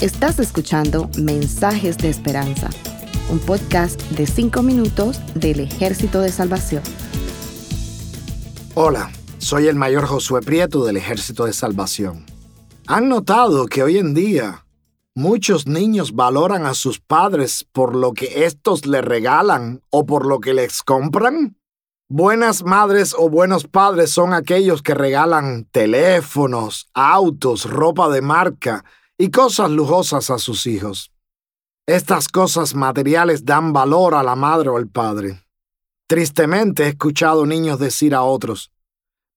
Estás escuchando Mensajes de Esperanza, un podcast de 5 minutos del Ejército de Salvación. Hola, soy el mayor Josué Prieto del Ejército de Salvación. ¿Han notado que hoy en día muchos niños valoran a sus padres por lo que estos les regalan o por lo que les compran? Buenas madres o buenos padres son aquellos que regalan teléfonos, autos, ropa de marca y cosas lujosas a sus hijos. Estas cosas materiales dan valor a la madre o al padre. Tristemente he escuchado niños decir a otros,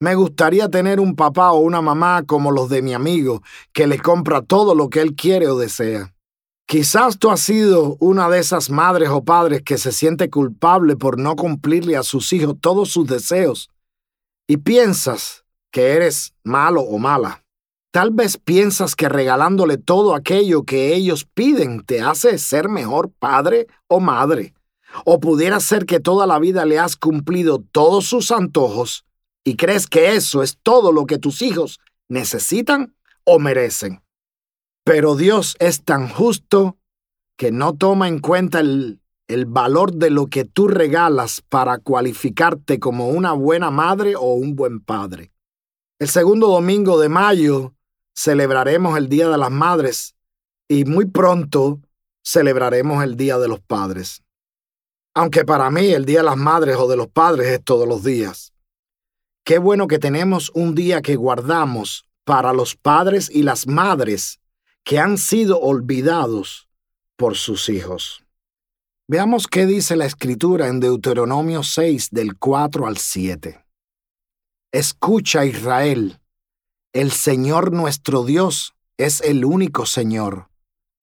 me gustaría tener un papá o una mamá como los de mi amigo, que le compra todo lo que él quiere o desea. Quizás tú has sido una de esas madres o padres que se siente culpable por no cumplirle a sus hijos todos sus deseos y piensas que eres malo o mala. Tal vez piensas que regalándole todo aquello que ellos piden te hace ser mejor padre o madre. O pudiera ser que toda la vida le has cumplido todos sus antojos y crees que eso es todo lo que tus hijos necesitan o merecen. Pero Dios es tan justo que no toma en cuenta el, el, valor de lo que tú regalas para cualificarte como una buena madre o un buen padre. El segundo domingo de mayo celebraremos el Día de las Madres y muy pronto celebraremos el Día de los Padres. Aunque para mí el Día de las Madres o de los Padres es todos los días. Qué bueno que tenemos un día que guardamos para los padres y las madres que han sido olvidados por sus hijos. Veamos qué dice la escritura en Deuteronomio 6 del 4 al 7. Escucha Israel, el Señor nuestro Dios es el único Señor.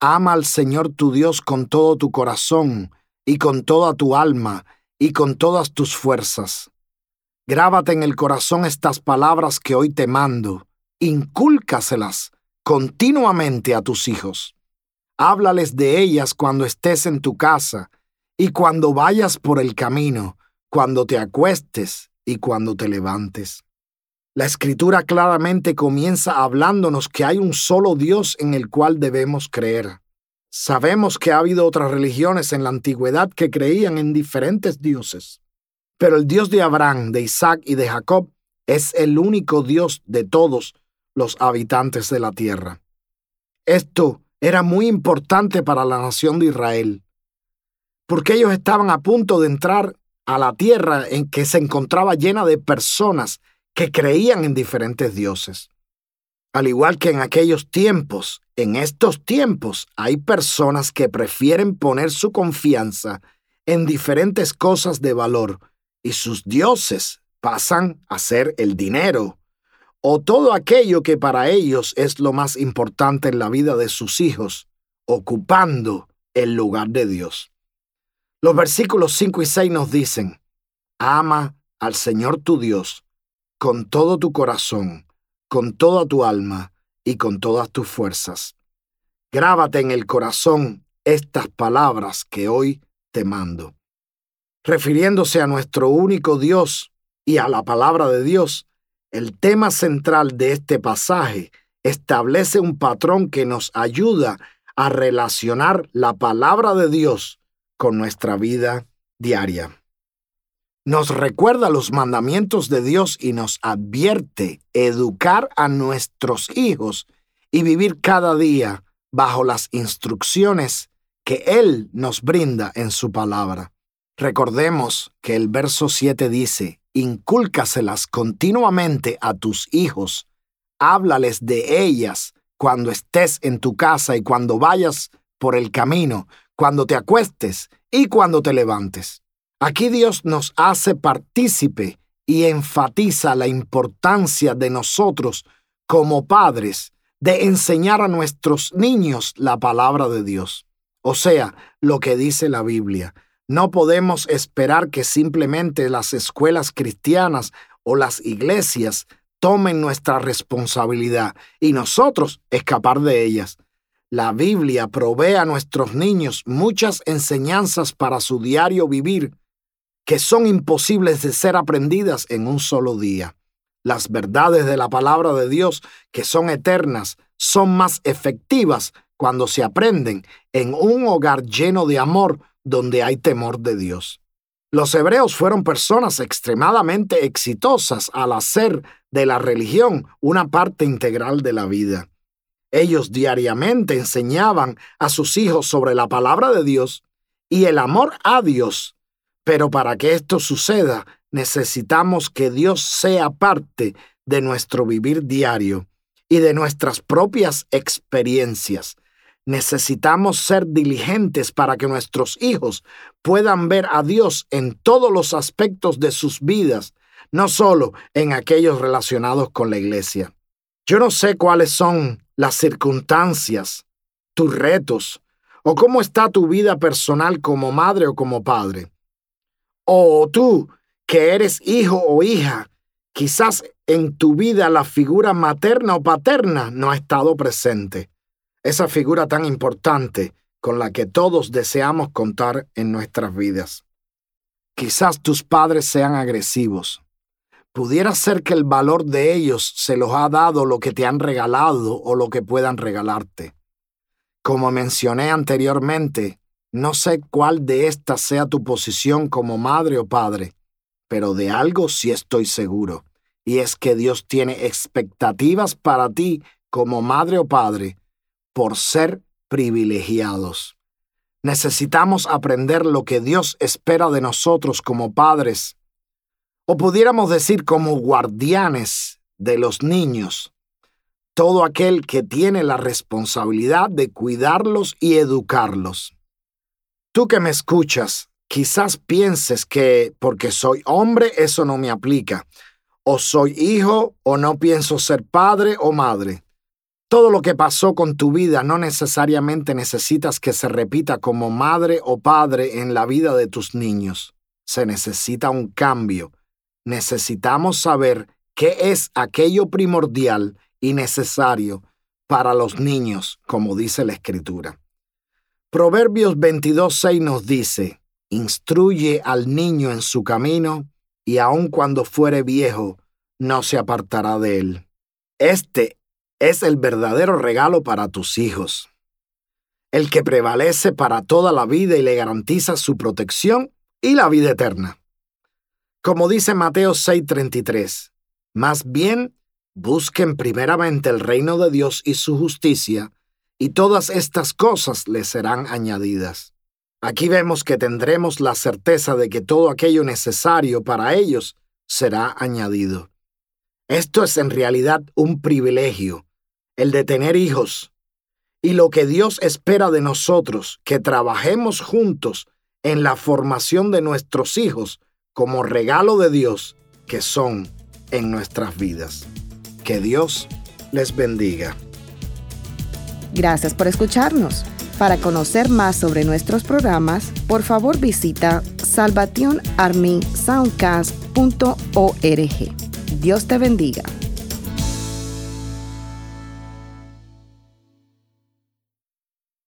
Ama al Señor tu Dios con todo tu corazón y con toda tu alma y con todas tus fuerzas. Grábate en el corazón estas palabras que hoy te mando, incúlcaselas continuamente a tus hijos. Háblales de ellas cuando estés en tu casa y cuando vayas por el camino, cuando te acuestes y cuando te levantes. La escritura claramente comienza hablándonos que hay un solo Dios en el cual debemos creer. Sabemos que ha habido otras religiones en la antigüedad que creían en diferentes dioses, pero el Dios de Abraham, de Isaac y de Jacob es el único Dios de todos los habitantes de la tierra. Esto era muy importante para la nación de Israel, porque ellos estaban a punto de entrar a la tierra en que se encontraba llena de personas que creían en diferentes dioses. Al igual que en aquellos tiempos, en estos tiempos hay personas que prefieren poner su confianza en diferentes cosas de valor y sus dioses pasan a ser el dinero, o todo aquello que para ellos es lo más importante en la vida de sus hijos, ocupando el lugar de Dios. Los versículos 5 y 6 nos dicen, ama al Señor tu Dios con todo tu corazón, con toda tu alma y con todas tus fuerzas. Grábate en el corazón estas palabras que hoy te mando. Refiriéndose a nuestro único Dios y a la palabra de Dios, el tema central de este pasaje establece un patrón que nos ayuda a relacionar la palabra de Dios con nuestra vida diaria. Nos recuerda los mandamientos de Dios y nos advierte educar a nuestros hijos y vivir cada día bajo las instrucciones que Él nos brinda en su palabra. Recordemos que el verso 7 dice, incúlcaselas continuamente a tus hijos, háblales de ellas cuando estés en tu casa y cuando vayas por el camino, cuando te acuestes y cuando te levantes. Aquí Dios nos hace partícipe y enfatiza la importancia de nosotros como padres de enseñar a nuestros niños la palabra de Dios, o sea, lo que dice la Biblia. No podemos esperar que simplemente las escuelas cristianas o las iglesias tomen nuestra responsabilidad y nosotros escapar de ellas. La Biblia provee a nuestros niños muchas enseñanzas para su diario vivir que son imposibles de ser aprendidas en un solo día. Las verdades de la palabra de Dios, que son eternas, son más efectivas cuando se aprenden en un hogar lleno de amor donde hay temor de Dios. Los hebreos fueron personas extremadamente exitosas al hacer de la religión una parte integral de la vida. Ellos diariamente enseñaban a sus hijos sobre la palabra de Dios y el amor a Dios. Pero para que esto suceda, necesitamos que Dios sea parte de nuestro vivir diario y de nuestras propias experiencias. Necesitamos ser diligentes para que nuestros hijos puedan ver a Dios en todos los aspectos de sus vidas, no solo en aquellos relacionados con la iglesia. Yo no sé cuáles son las circunstancias, tus retos, o cómo está tu vida personal como madre o como padre. O tú, que eres hijo o hija, quizás en tu vida la figura materna o paterna no ha estado presente. Esa figura tan importante con la que todos deseamos contar en nuestras vidas. Quizás tus padres sean agresivos. Pudiera ser que el valor de ellos se los ha dado lo que te han regalado o lo que puedan regalarte. Como mencioné anteriormente, no sé cuál de estas sea tu posición como madre o padre, pero de algo sí estoy seguro, y es que Dios tiene expectativas para ti como madre o padre por ser privilegiados. Necesitamos aprender lo que Dios espera de nosotros como padres, o pudiéramos decir como guardianes de los niños todo aquel que tiene la responsabilidad de cuidarlos y educarlos. Tú que me escuchas, quizás pienses que porque soy hombre eso no me aplica, o soy hijo o no pienso ser padre o madre. Todo lo que pasó con tu vida no necesariamente necesitas que se repita como madre o padre en la vida de tus niños. Se necesita un cambio. Necesitamos saber qué es aquello primordial y necesario para los niños, como dice la Escritura. Proverbios 22.6 nos dice, Instruye al niño en su camino, y aun cuando fuere viejo, no se apartará de él. Este es el verdadero regalo para tus hijos, el que prevalece para toda la vida y le garantiza su protección y la vida eterna. Como dice Mateo 6:33, más bien Busquen primeramente el reino de Dios y su justicia, y todas estas cosas les serán añadidas. Aquí vemos que tendremos la certeza de que todo aquello necesario para ellos será añadido. Esto es en realidad un privilegio, el de tener hijos, y lo que Dios espera de nosotros, que trabajemos juntos en la formación de nuestros hijos como regalo de Dios que son en nuestras vidas. Que Dios les bendiga. Gracias por escucharnos. Para conocer más sobre nuestros programas, por favor visita salvationarmysoundcast.org. Dios te bendiga.